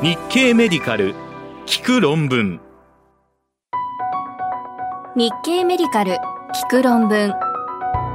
日経メディカル聞く論文。日経メディカル聞く論文。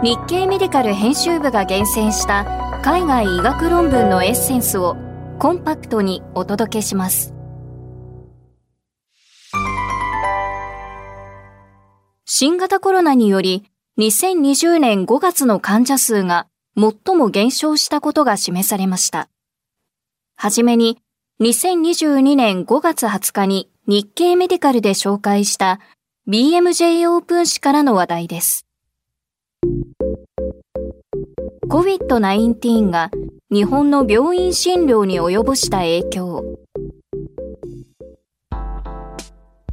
日経メディカル編集部が厳選した海外医学論文のエッセンスをコンパクトにお届けします。新型コロナにより2020年5月の患者数が最も減少したことが示されました。はじめに2022年5月20日に日経メディカルで紹介した BMJ オープン誌からの話題です。COVID-19 が日本の病院診療に及ぼした影響。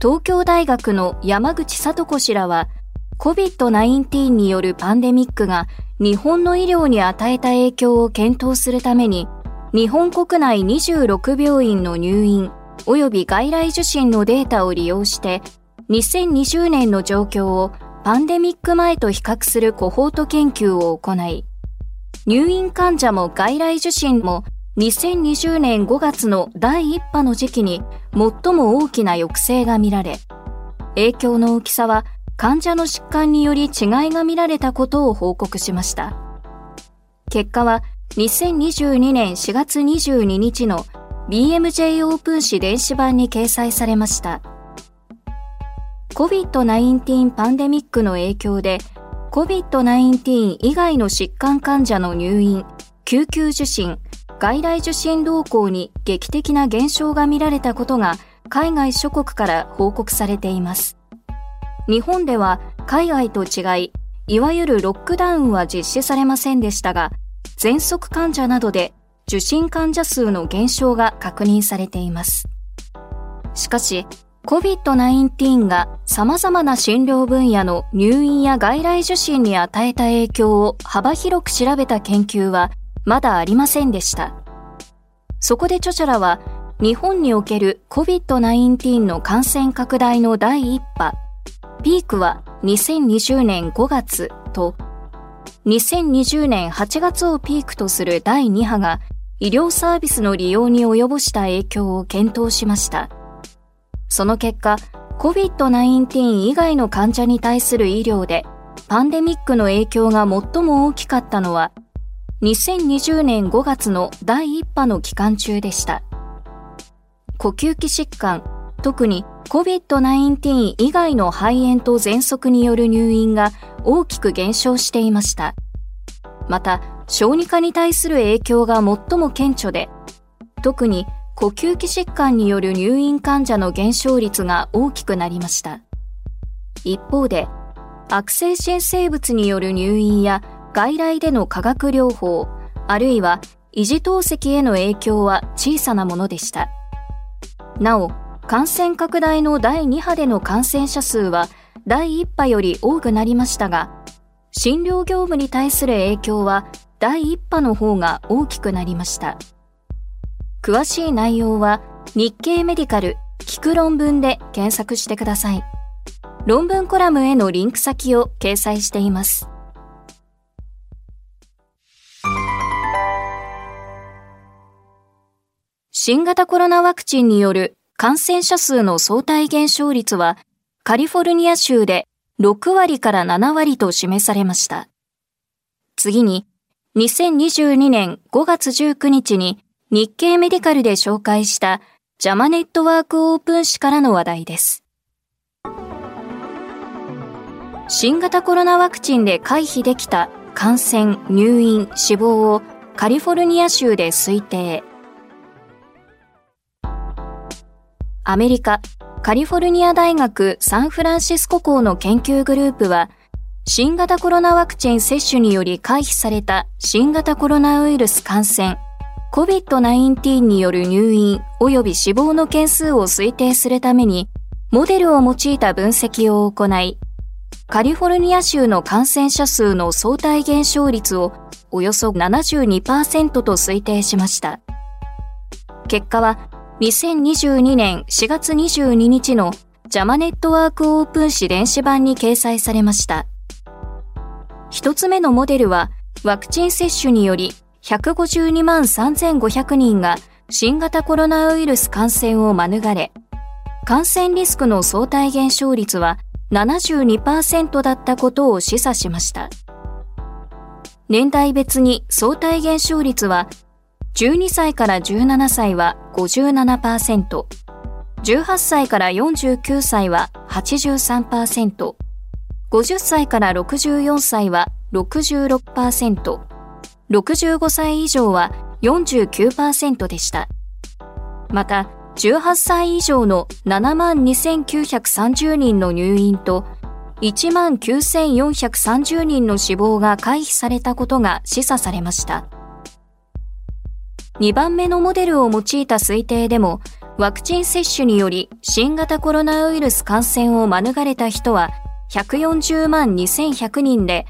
東京大学の山口聡子氏らは COVID-19 によるパンデミックが日本の医療に与えた影響を検討するために日本国内26病院の入院及び外来受診のデータを利用して2020年の状況をパンデミック前と比較するコホート研究を行い入院患者も外来受診も2020年5月の第1波の時期に最も大きな抑制が見られ影響の大きさは患者の疾患により違いが見られたことを報告しました。結果は2022年4月22日の BMJ オープン誌電子版に掲載されました。COVID-19 パンデミックの影響で COVID-19 以外の疾患患者の入院、救急受診、外来受診動向に劇的な減少が見られたことが海外諸国から報告されています。日本では海外と違い、いわゆるロックダウンは実施されませんでしたが、喘息患者などで受診患者数の減少が確認されています。しかし、COVID-19 が様々な診療分野の入院や外来受診に与えた影響を幅広く調べた研究はまだありませんでした。そこで著者らは日本における COVID-19 の感染拡大の第1波、ピークは2020年5月と2020年8月をピークとする第2波が医療サービスの利用に及ぼした影響を検討しました。その結果、COVID-19 以外の患者に対する医療でパンデミックの影響が最も大きかったのは2020年5月の第1波の期間中でした。呼吸器疾患、特に COVID-19 以外の肺炎と喘息による入院が大きく減少していました。また、小児科に対する影響が最も顕著で、特に呼吸器疾患による入院患者の減少率が大きくなりました。一方で、悪性新生物による入院や外来での化学療法、あるいは維持透析への影響は小さなものでした。なお、感染拡大の第2波での感染者数は第1波より多くなりましたが、診療業務に対する影響は第1波の方が大きくなりました。詳しい内容は日経メディカル聞く論文で検索してください。論文コラムへのリンク先を掲載しています。新型コロナワクチンによる感染者数の相対減少率はカリフォルニア州で6割から7割と示されました。次に、2022年5月19日に日経メディカルで紹介したジャマネットワークオープン誌からの話題です。新型コロナワクチンで回避できた感染、入院、死亡をカリフォルニア州で推定。アメリカ、カリフォルニア大学サンフランシスコ校の研究グループは、新型コロナワクチン接種により回避された新型コロナウイルス感染、COVID-19 による入院及び死亡の件数を推定するために、モデルを用いた分析を行い、カリフォルニア州の感染者数の相対減少率をおよそ72%と推定しました。結果は2022年4月22日のジャマネットワークオープン誌電子版に掲載されました。一つ目のモデルは、ワクチン接種により152万3500人が新型コロナウイルス感染を免れ、感染リスクの相対減少率は72%だったことを示唆しました。年代別に相対減少率は12歳から17歳は57%、18歳から49歳は83%、50歳から64歳は66%、65歳以上は49%でした。また、18歳以上の72,930人の入院と19,430人の死亡が回避されたことが示唆されました。2番目のモデルを用いた推定でも、ワクチン接種により新型コロナウイルス感染を免れた人は140万2100人で、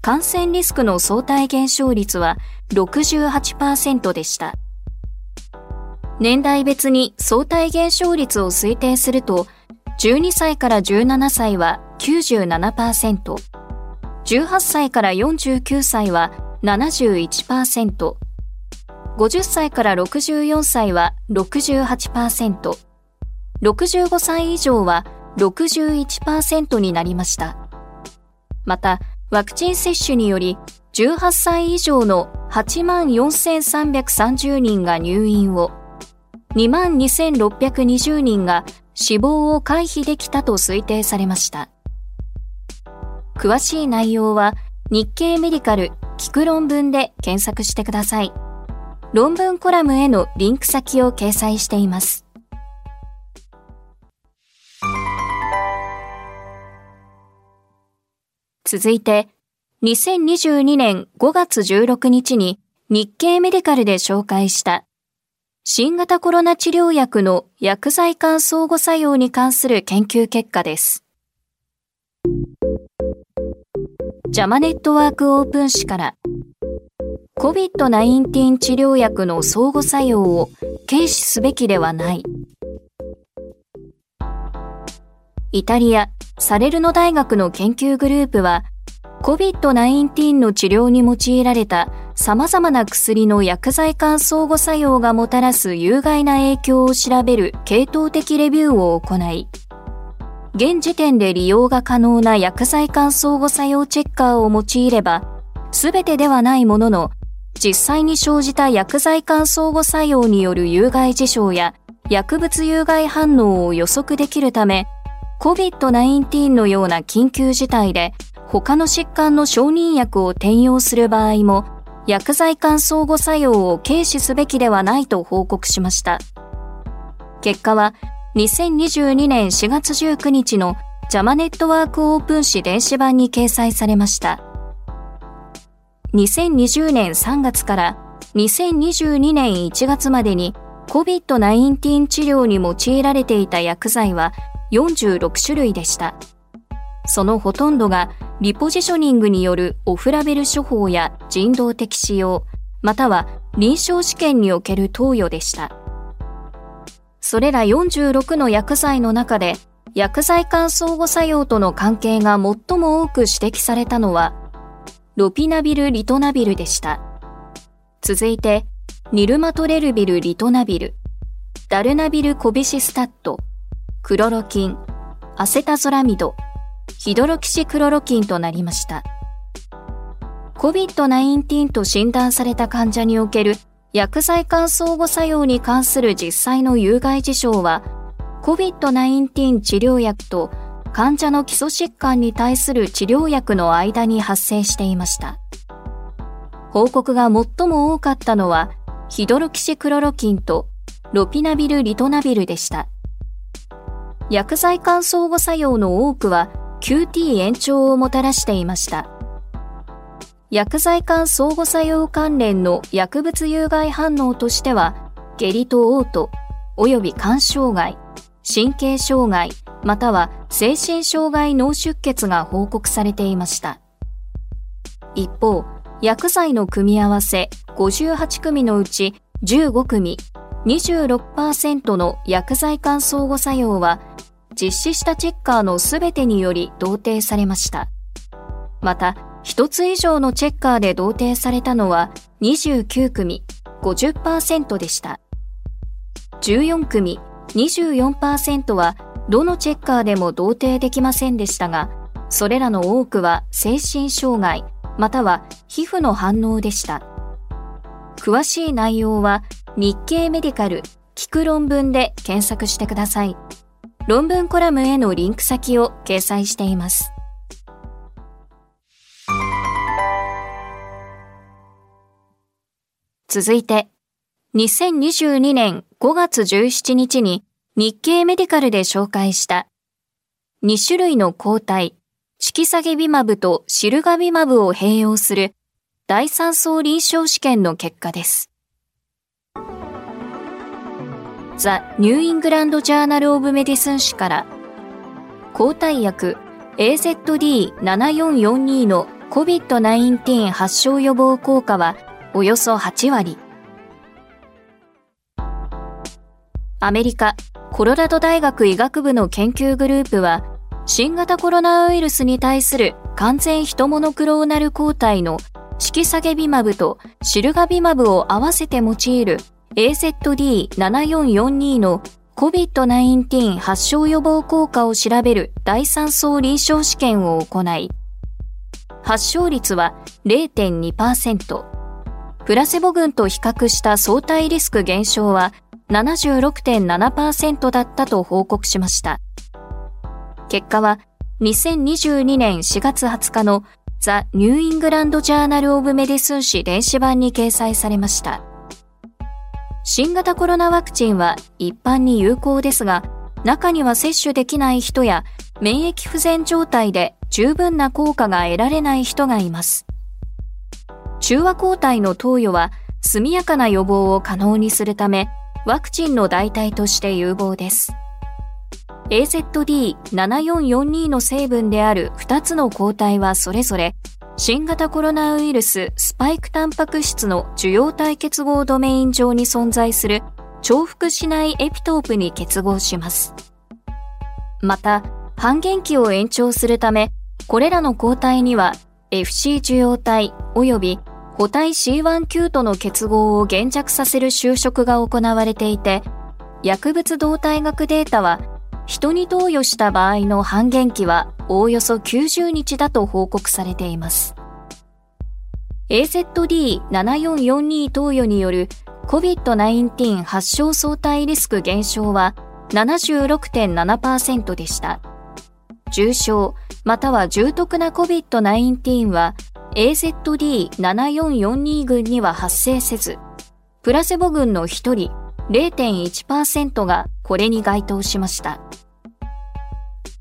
感染リスクの相対減少率は68%でした。年代別に相対減少率を推定すると、12歳から17歳は97%、18歳から49歳は71%、50歳から64歳は68%、65歳以上は61%になりました。また、ワクチン接種により、18歳以上の84,330人が入院を、22,620人が死亡を回避できたと推定されました。詳しい内容は日経メディカル聞く論文で検索してください。論文コラムへのリンク先を掲載しています。続いて、2022年5月16日に日経メディカルで紹介した新型コロナ治療薬の薬剤間相互作用に関する研究結果です。ジャマネットワークオープン誌から COVID-19 治療薬の相互作用を軽視すべきではない。イタリア、サレルノ大学の研究グループは、COVID-19 の治療に用いられた様々な薬の薬剤間相互作用がもたらす有害な影響を調べる系統的レビューを行い、現時点で利用が可能な薬剤間相互作用チェッカーを用いれば、すべてではないものの、実際に生じた薬剤間相互作用による有害事象や薬物有害反応を予測できるため、COVID-19 のような緊急事態で他の疾患の承認薬を転用する場合も薬剤間相互作用を軽視すべきではないと報告しました。結果は2022年4月19日のジャマネットワークオープン誌電子版に掲載されました。2020年3月から2022年1月までに COVID-19 治療に用いられていた薬剤は46種類でした。そのほとんどがリポジショニングによるオフラベル処方や人道的使用、または臨床試験における投与でした。それら46の薬剤の中で薬剤間相互作用との関係が最も多く指摘されたのはロピナビル・リトナビルでした。続いて、ニルマトレルビル・リトナビル、ダルナビル・コビシスタット、クロロキン、アセタゾラミド、ヒドロキシクロロキンとなりました。COVID-19 と診断された患者における薬剤間相互作用に関する実際の有害事象は、COVID-19 治療薬と患者の基礎疾患に対する治療薬の間に発生していました。報告が最も多かったのは、ヒドロキシクロロキンとロピナビル・リトナビルでした。薬剤間相互作用の多くは QT 延長をもたらしていました。薬剤間相互作用関連の薬物有害反応としては、下痢と嘔吐、及び肝障害、神経障害、または精神障害脳出血が報告されていました。一方、薬剤の組み合わせ58組のうち15組、26%の薬剤間相互作用は実施したチェッカーのすべてにより同定されました。また、一つ以上のチェッカーで同定されたのは29組、50%でした。14組24%はどのチェッカーでも同定できませんでしたが、それらの多くは精神障害または皮膚の反応でした。詳しい内容は日経メディカル聞く論文で検索してください。論文コラムへのリンク先を掲載しています。続いて、2022年5月17日に日経メディカルで紹介した。2種類の抗体、チキサゲビマブとシルガビマブを併用する。第3相臨床試験の結果です。ザ・ニューイングランド・ジャーナル・オブ・メディスン誌から。抗体薬。AZD7442 の COVID-19 発症予防効果はおよそ8割。アメリカ、コロラド大学医学部の研究グループは、新型コロナウイルスに対する完全ヒトモノクローナル抗体の色下げビマブとシルガビマブを合わせて用いる AZD7442 の COVID-19 発症予防効果を調べる第3層臨床試験を行い、発症率は0.2%、プラセボ群と比較した相対リスク減少は76.7%だったと報告しました。結果は2022年4月20日のザ・ニューイングランド・ジャーナル・オブ・メディスン誌電子版に掲載されました。新型コロナワクチンは一般に有効ですが、中には接種できない人や免疫不全状態で十分な効果が得られない人がいます。中和抗体の投与は速やかな予防を可能にするため、ワクチンの代替として有望です。AZD7442 の成分である2つの抗体はそれぞれ、新型コロナウイルススパイクタンパク質の受容体結合ドメイン上に存在する重複しないエピトープに結合します。また、半減期を延長するため、これらの抗体には FC 受容体及び補体 C1 キュートの結合を減弱させる就職が行われていて、薬物動態学データは、人に投与した場合の半減期はおおよそ90日だと報告されています。AZD7442 投与による COVID-19 発症相対リスク減少は76.7%でした。重症または重篤な COVID-19 は AZD7442 群には発生せず、プラセボ群の1人0.1%がこれに該当しました。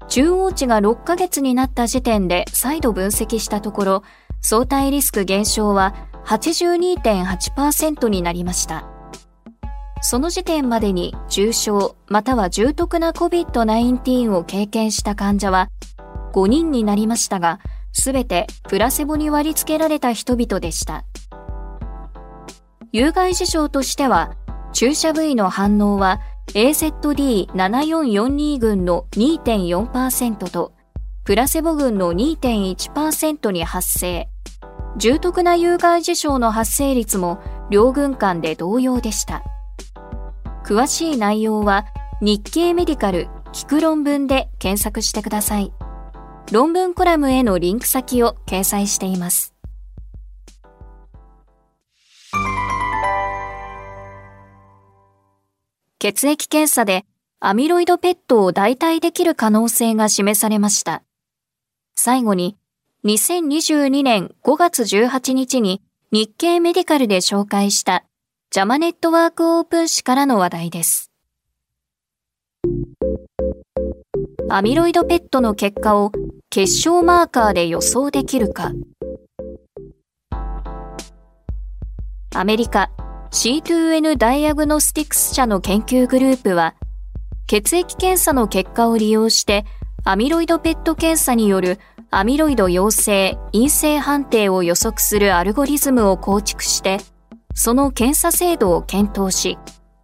中央値が6ヶ月になった時点で再度分析したところ、相対リスク減少は82.8%になりました。その時点までに重症または重篤な COVID-19 を経験した患者は5人になりましたが、すべてプラセボに割り付けられた人々でした。有害事象としては、注射部位の反応は AZD7442 群の2.4%と、プラセボ群の2.1%に発生。重篤な有害事象の発生率も両軍間で同様でした。詳しい内容は日経メディカル聞く論文で検索してください。論文コラムへのリンク先を掲載しています。血液検査でアミロイドペットを代替できる可能性が示されました。最後に、2022年5月18日に日経メディカルで紹介したジャマネットワークオープン誌からの話題です。アミロイドペットの結果を結晶マーカーで予想できるか。アメリカ C2N ダイアグノスティクス社の研究グループは血液検査の結果を利用してアミロイドペット検査によるアミロイド陽性、陰性判定を予測するアルゴリズムを構築してその検査精度を検討し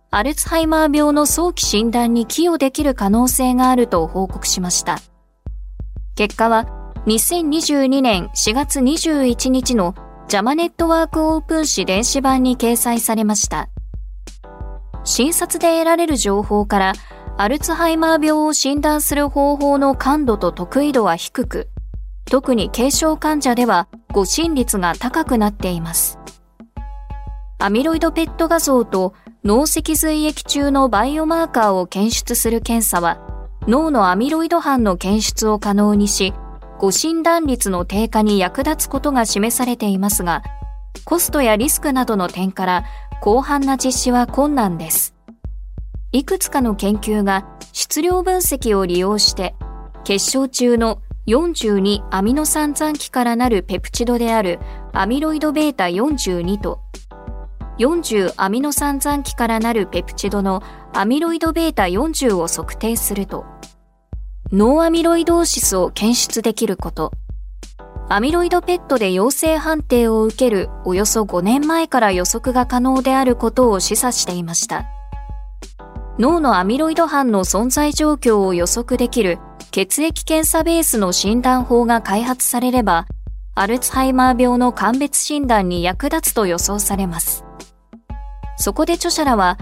アルツハイマー病の早期診断に寄与できる可能性があると報告しました。結果は2022年4月21日のジャマネットワークオープン誌電子版に掲載されました。診察で得られる情報からアルツハイマー病を診断する方法の感度と得意度は低く、特に軽症患者では誤診率が高くなっています。アミロイドペット画像と脳脊髄液中のバイオマーカーを検出する検査は、脳のアミロイド斑の検出を可能にし、誤診断率の低下に役立つことが示されていますが、コストやリスクなどの点から広範な実施は困難です。いくつかの研究が質量分析を利用して結晶中の42アミノ酸残機からなるペプチドであるアミロイド β 42と40アミノ酸残機からなるペプチドのアミロイド β 40を測定するとノーアミロイドーシスを検出できること、アミロイドペットで陽性判定を受けるおよそ5年前から予測が可能であることを示唆していました。脳のアミロイド斑の存在状況を予測できる血液検査ベースの診断法が開発されれば、アルツハイマー病の鑑別診断に役立つと予想されます。そこで著者らは、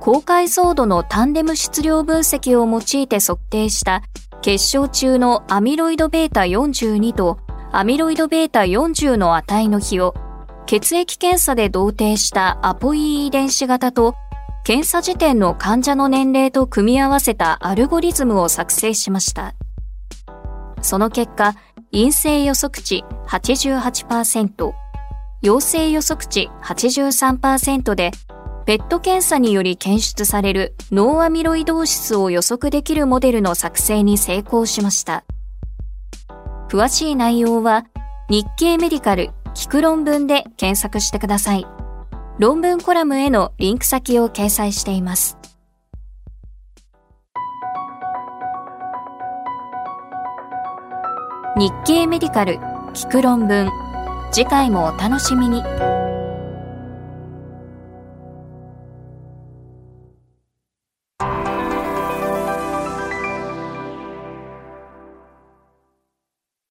高解像度のタンデム質量分析を用いて測定した結晶中のアミロイド β42 とアミロイド β40 の値の比を血液検査で同定したアポイ遺伝子型と検査時点の患者の年齢と組み合わせたアルゴリズムを作成しました。その結果、陰性予測値88%、陽性予測値83%で、ペット検査により検出されるノーアミロイドーシスを予測できるモデルの作成に成功しました。詳しい内容は日経メディカル聞く論文で検索してください。論文コラムへのリンク先を掲載しています。日経メディカル聞く論文次回もお楽しみに。